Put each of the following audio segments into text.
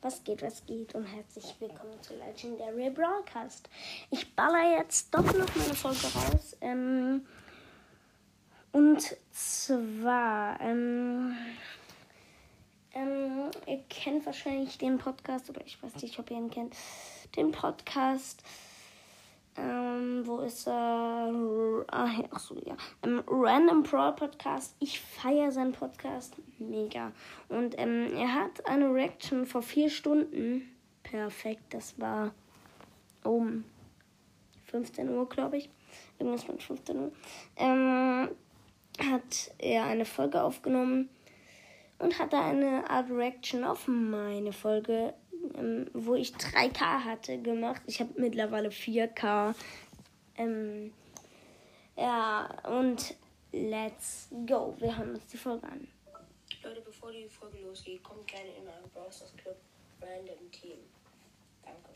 Was geht, was geht und herzlich willkommen zu Legendary Broadcast. Ich baller jetzt doch noch meine Folge raus. Ähm, und zwar, ähm, ähm, ihr kennt wahrscheinlich den Podcast, oder ich weiß nicht, ob ihr ihn kennt, den Podcast ähm, wo ist er? Ah, ach so, ja. Ähm, Random Pro Podcast. Ich feiere seinen Podcast mega. Und ähm, er hat eine Reaction vor vier Stunden. Perfekt, das war um 15 Uhr, glaube ich. Irgendwas mit 15 Uhr. Ähm, hat er eine Folge aufgenommen und hat da eine Art Reaction auf meine Folge ähm, wo ich 3K hatte, gemacht. Ich habe mittlerweile 4K. Ähm, ja, und let's go. Wir hören uns die Folge an. Leute, bevor die Folge losgeht, kommt gerne in meinen Browsers Club Random Team. Danke.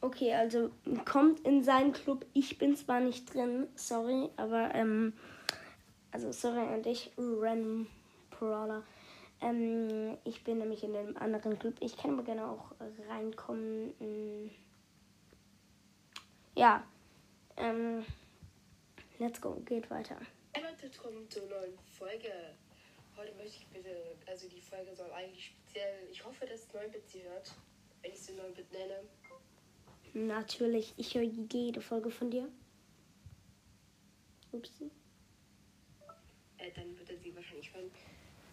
Okay, also kommt in seinen Club. Ich bin zwar nicht drin, sorry, aber ähm, also sorry an dich, Random Brawler. Ähm, ich bin nämlich in einem anderen Club. Ich kann aber gerne auch reinkommen. Mm. Ja. Ähm, let's go. Geht weiter. Leute, willkommen zur neuen Folge. Heute möchte ich bitte, also die Folge soll eigentlich speziell, ich hoffe, dass 9-Bit sie hört, wenn ich sie 9-Bit nenne. Natürlich, ich höre jede Folge von dir. Upsi. Äh, dann wird er sie wahrscheinlich hören.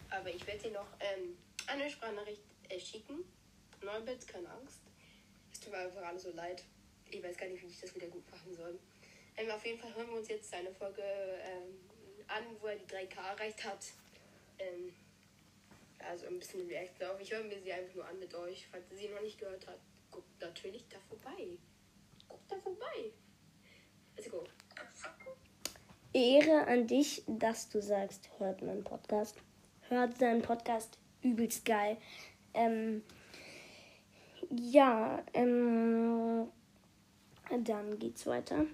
Aber ich werde dir noch ähm, eine Sprachnachricht äh, schicken. 9 Bits, keine Angst. Es tut mir einfach alles so leid. Ich weiß gar nicht, wie ich das wieder gut machen soll. Ähm, auf jeden Fall hören wir uns jetzt eine Folge ähm, an, wo er die 3K erreicht hat. Ähm, also ein bisschen React auf. Ich höre mir sie einfach nur an mit euch. Falls ihr sie noch nicht gehört habt, guckt natürlich da vorbei. Guckt da vorbei. Let's go. Ehre an dich, dass du sagst, hört meinen Podcast hört seinen Podcast übelst geil. Ähm, ja, ähm, dann geht's weiter.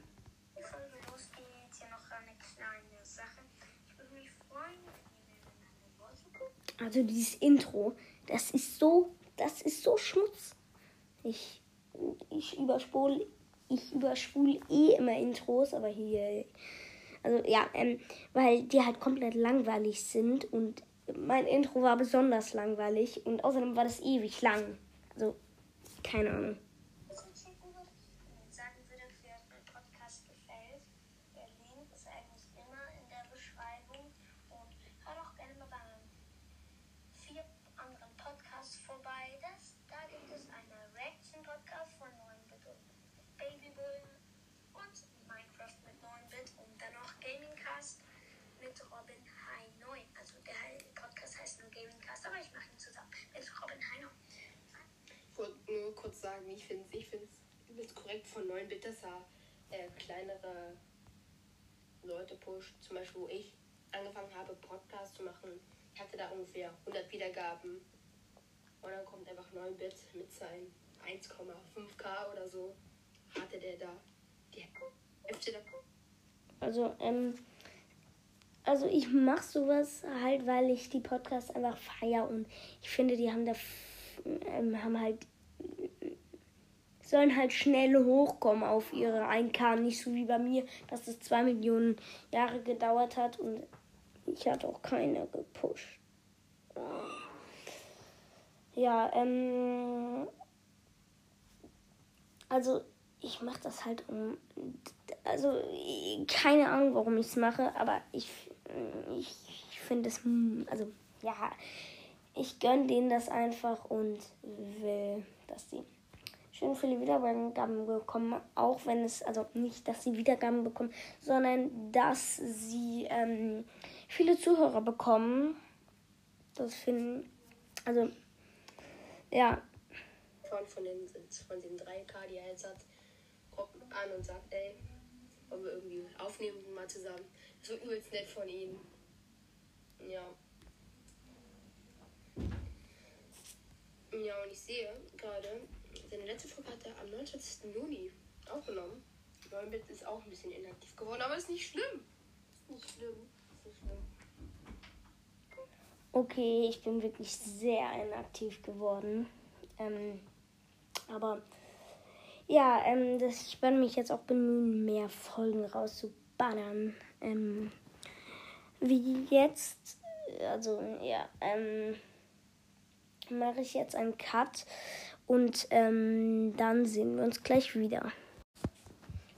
Also dieses Intro, das ist so, das ist so Schmutz. Ich, ich überspule, ich überspule eh immer Intros, aber hier, also ja, ähm, weil die halt komplett langweilig sind und mein Intro war besonders langweilig und außerdem war das ewig lang. Also, keine Ahnung. sagen würde, wie euch mein Podcast gefällt. Der Link ist eigentlich immer in der Beschreibung. Und hört auch gerne mal bei vier anderen Podcasts vorbei. Das, da gibt es einen Reaction-Podcast von 9-Bit und Babybull und Minecraft mit 9-Bit und dann noch Gamingcast mit Robin High 9. Also der Podcast heißt nur Gamingcast, aber ich mache ihn zusammen mit Robin High 9. Ich wollte sagen, ich finde es ich übelst korrekt von 9-Bit, dass er äh, kleinere Leute pusht. Zum Beispiel, wo ich angefangen habe, Podcast zu machen. Ich hatte da ungefähr 100 Wiedergaben. Und dann kommt einfach 9-Bit mit seinen 1,5k oder so. Hatte der da die Hälfte da. Also, ähm, also ich mache sowas halt, weil ich die Podcasts einfach feier und ich finde, die haben da ähm, haben halt sollen halt schnell hochkommen auf ihre 1K, nicht so wie bei mir, dass es zwei Millionen Jahre gedauert hat und ich hatte auch keine gepusht. Ja, ähm, also ich mache das halt um, also keine Ahnung, warum ich es mache, aber ich, ich, ich finde es, also ja, ich gönne denen das einfach und will, dass sie schön viele Wiedergaben bekommen, auch wenn es, also nicht, dass sie Wiedergaben bekommen, sondern dass sie ähm, viele Zuhörer bekommen. Das finden, also, ja. Von, von, den, von den 3K, die er jetzt hat, kommt an und sagt, ey, wollen wir irgendwie aufnehmen mal zusammen. Das war übelst nett von ihm. Ja. Ja, und ich sehe gerade, seine letzte Folge hat er am 29. Juni aufgenommen. 9-Bit ist auch ein bisschen inaktiv geworden, aber ist nicht schlimm. Ist nicht schlimm. Ist nicht schlimm. Okay, ich bin wirklich sehr inaktiv geworden. Ähm, aber ja, ähm, das, ich werde mich jetzt auch bemühen, mehr Folgen rauszuballern. Ähm, wie jetzt, also ja, ähm, mache ich jetzt einen Cut und ähm, dann sehen wir uns gleich wieder.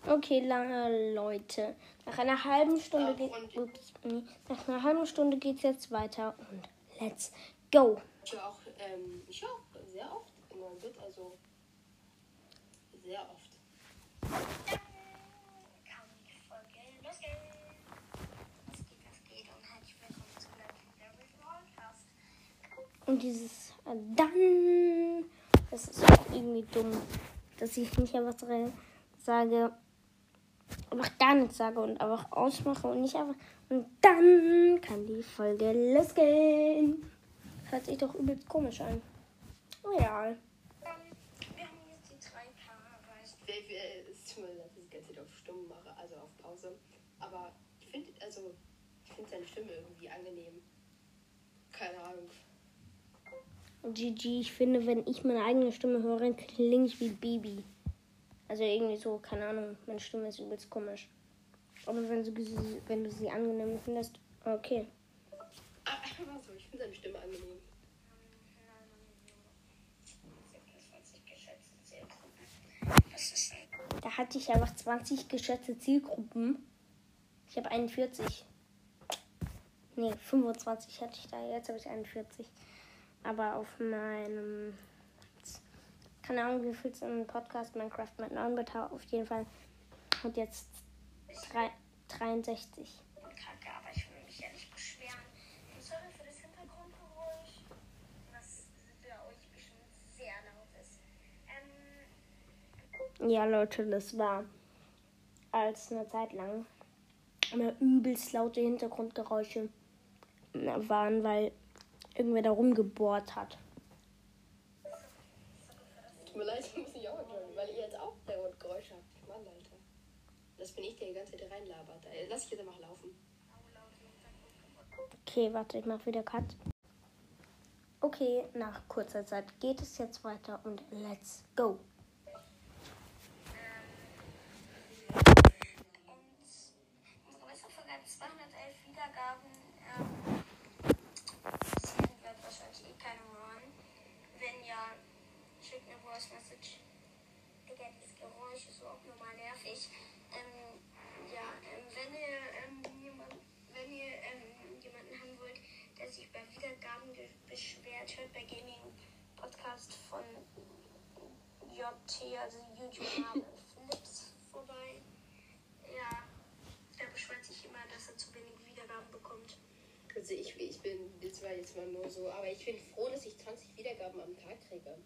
Okay, lange Leute. Nach einer halben Stunde geht ups, nee, nach einer halben Stunde geht's jetzt weiter und let's go. Ich höre auch, ähm, ich höre auch sehr oft in meinem Bit, also sehr oft. Dann kann die Folge losgehen. Was geht, was geht und herzlich willkommen zu Legendary Broadcast. Und dieses dann, das ist auch irgendwie dumm, dass ich nicht einfach sage, einfach gar nichts sage und einfach ausmache und nicht einfach. Und dann kann die Folge losgehen. Hört sich doch übelst komisch an. Oh ja. Ähm, wir haben jetzt die 3K erreicht. Wer- wer- Es tut mir leid, dass ich die ganze Zeit auf Stumm mache, also auf Pause. Aber ich finde, also, ich finde seine Stimme irgendwie angenehm. Keine Ahnung. GG, ich finde, wenn ich meine eigene Stimme höre, klinge ich wie Baby. Also irgendwie so, keine Ahnung, meine Stimme ist übelst komisch. Aber wenn du, sie- wenn du sie angenehm findest, okay. Ah, einfach so, ich finde seine Stimme angenehm. Da hatte ich einfach 20 geschätzte Zielgruppen. Ich habe 41. Nee, 25 hatte ich da. Jetzt habe ich 41. Aber auf meinem. Keine Ahnung, wie viel es im Podcast Minecraft mit 9 Bit auf jeden Fall. Und jetzt drei- 63. Kacke, aber ich will mich ja nicht beschweren. Sorry für das Hintergrundgeräusch, was für euch bestimmt sehr laut ist. Ähm, Ja, Leute, das war als eine Zeit lang immer übelst laute Hintergrundgeräusche waren, weil irgendwer da rumgebohrt hat. Tut mir leid, ich muss mich auch entschuldigen, weil ihr jetzt auch Geräusche habt. Mann, Alter. Das bin ich, der die ganze Zeit reinlabert. Lass ich jetzt einfach laufen. Okay, warte, ich mache wieder Cut. Okay, nach kurzer Zeit geht es jetzt weiter und let's go. und unsere beste Folge hat 211 Wiedergaben. Ähm, hören. Wenn ja, schickt eine Voice Message. Digga, dieses Geräusch ist so auch normal nervig. Ähm, ja, ähm, wenn ihr, ähm, jemand, wenn ihr ähm, jemanden haben wollt, der sich bei Wiedergaben beschwert, hört bei Gaming Podcast von JT, also YouTube-Name Flips vorbei. Ja, der beschwert sich immer, dass er zu wenig Wiedergaben bekommt. Also ich, ich bin, das war jetzt mal nur so, aber ich bin froh, dass ich 20 Wiedergaben am Tag kriege.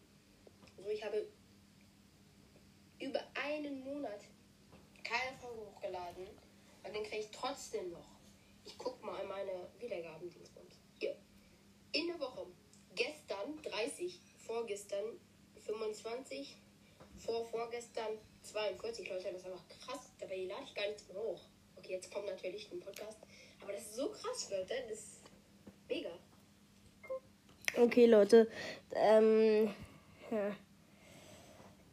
Also ich habe über einen Monat keine Folge hochgeladen und den kriege ich trotzdem noch. Ich guck mal in meine Wiedergaben-Dingsbums. Hier. In der Woche. Gestern 30, vorgestern 25, vor vorgestern 42 Leute. Das ist einfach krass. Dabei lade ich gar nichts mehr hoch. Okay, jetzt kommt natürlich ein Podcast. Aber das ist so krass, Leute. Das ist mega. Okay, Leute. Ähm, ja.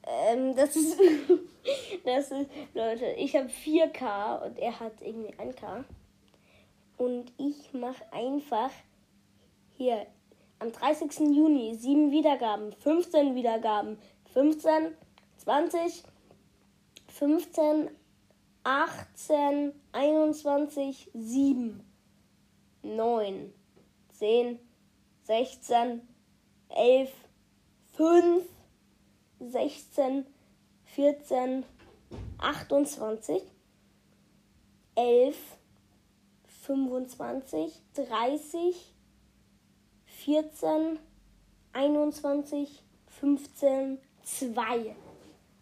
Ähm, das ist. das ist. Leute, ich habe 4K und er hat irgendwie 1K. Und ich mache einfach hier am 30. Juni 7 Wiedergaben, 15 Wiedergaben, 15, 20, 15, 18, 21, 7, 9, 10, 16, 11, 5, 16, 14, 28, 11, 25, 30, 14, 21, 15, 2.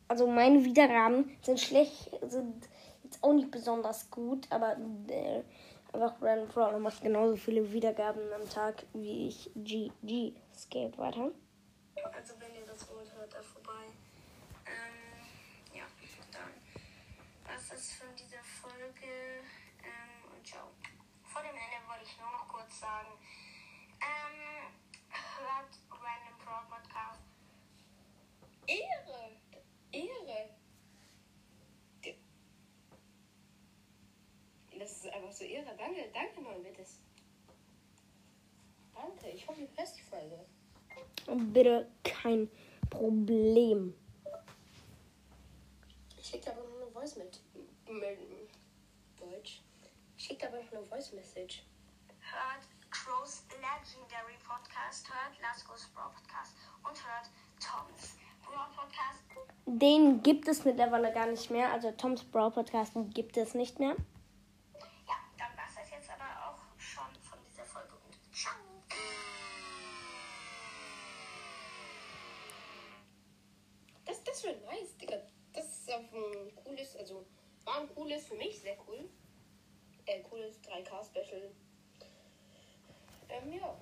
Also meine Wiedergaben sind schlecht, sind jetzt auch nicht besonders gut, aber äh, einfach Random Brawler macht genauso viele Wiedergaben am Tag wie ich GG. Geht weiter. Also wenn ihr das wollt, hört da vorbei. Ähm, ja, dann was ist von dieser Folge ähm, und ciao. Vor dem Ende wollte ich nur noch kurz sagen, Ähm, hört Random Pro Podcast. Ehre. Ehre. Das ist einfach so Ehre. Danke, danke, Neubittes. Danke, ich hoffe, du hörst die Folge. Bitte kein Problem. Ich schicke aber noch eine Voice mit. mit Deutsch. Ich schicke aber noch eine Voice Message. Hört Crow's Legendary Podcast. Hört Laskos Brawl Podcast. Und hört Toms Brawl Podcast. Den gibt es mittlerweile gar nicht mehr. Also Toms Brawl Podcast gibt es nicht mehr. Ja, dann war es das jetzt aber auch schon von dieser Folge. Und ciao. Das, das wäre nice, Digga. Das ist auch ein cooles, also war ein cooles, für mich sehr cool. Äh, cooles 3K-Special. Ähm, ja.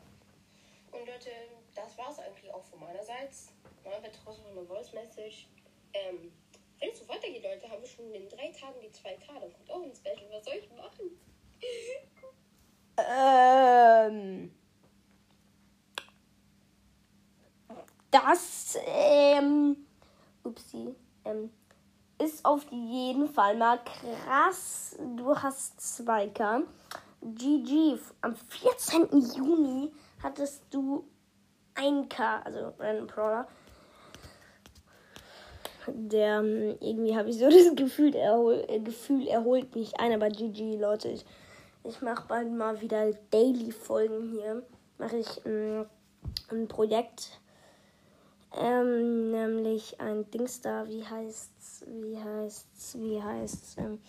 Und Leute, das war's eigentlich auch von meinerseits. Mal wird trotzdem eine Voice Message. Ähm, wenn es so weitergeht, Leute, haben wir schon in drei Tagen die 2K. Dann kommt auch ein Special. Was soll ich machen? Ähm. Das, ähm. Upsi. Ähm. Ist auf jeden Fall mal krass. Du hast 2K. GG. Am 14. Juni hattest du 1K, also Random Brawler. Der, ähm, irgendwie habe ich so das Gefühl, er, hol, äh, Gefühl, er holt mich ein, aber GG, Leute. Ich, ich mache bald mal wieder Daily-Folgen hier. Mache ich ähm, ein Projekt. Ähm, nämlich ein Dings da, wie heißt's, wie heißt's, wie heißt's, ähm,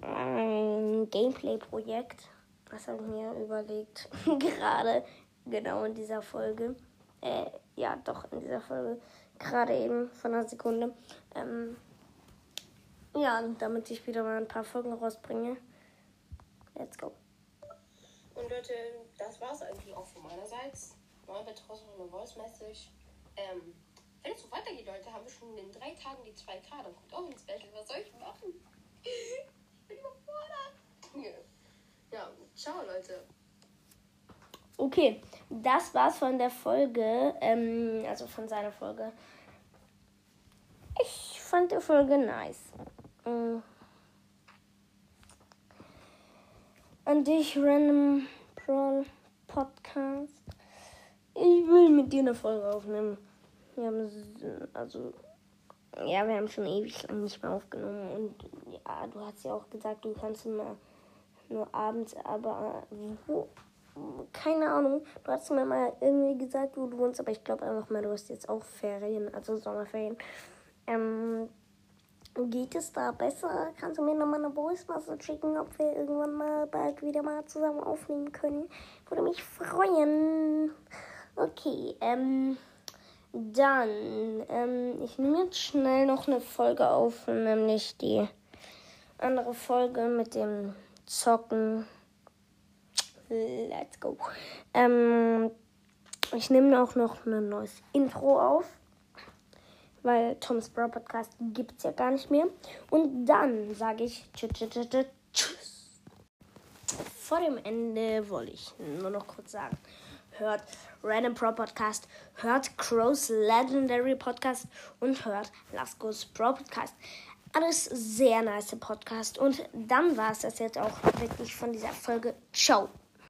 ein Gameplay-Projekt. Das habe ich mir überlegt. Gerade genau in dieser Folge. Äh, ja, doch, in dieser Folge. Gerade eben von einer Sekunde. Ähm, ja, damit ich wieder mal ein paar Folgen rausbringe. Let's go. Und Leute, das war's eigentlich auch von meinerseits. Mal trotzdem noch eine Voice Message. Ähm, wenn es so weitergeht, Leute, haben wir schon in drei Tagen die 2K. Dann kommt auch ein Special. Was soll ich machen? Ich bin überfordert. Ja, ciao, Leute. Okay, das war's von der Folge, ähm, also von seiner Folge. Ich fand die Folge nice. Mm. An dich, Random Brawl Podcast. Ich will mit dir eine Folge aufnehmen. Wir haben, also, ja, wir haben schon ewig lang nicht mehr aufgenommen. Und ja, du hast ja auch gesagt, du kannst immer nur abends, aber wo? Keine Ahnung. Du hast mir mal irgendwie gesagt, wo du wohnst, aber ich glaube einfach mal, du hast jetzt auch Ferien, also Sommerferien. Ähm, geht es da besser? Kannst du mir nochmal eine Voice Message schicken, ob wir irgendwann mal bald wieder mal zusammen aufnehmen können? Würde mich freuen. Okay, ähm, dann, ähm, ich nehme jetzt schnell noch eine Folge auf, nämlich die andere Folge mit dem Zocken. Let's go. Ähm, ich nehme auch noch ein neues Intro auf, weil Toms Bro Podcast gibt es ja gar nicht mehr. Und dann sage ich tschüss, tschüss, tschüss. Vor dem Ende wollte ich nur noch kurz sagen, hört Random Pro Podcast, hört Crow's Legendary Podcast und hört Laskos Pro Podcast. Alles sehr nice Podcast. Und dann war es das jetzt auch wirklich von dieser Folge. Ciao.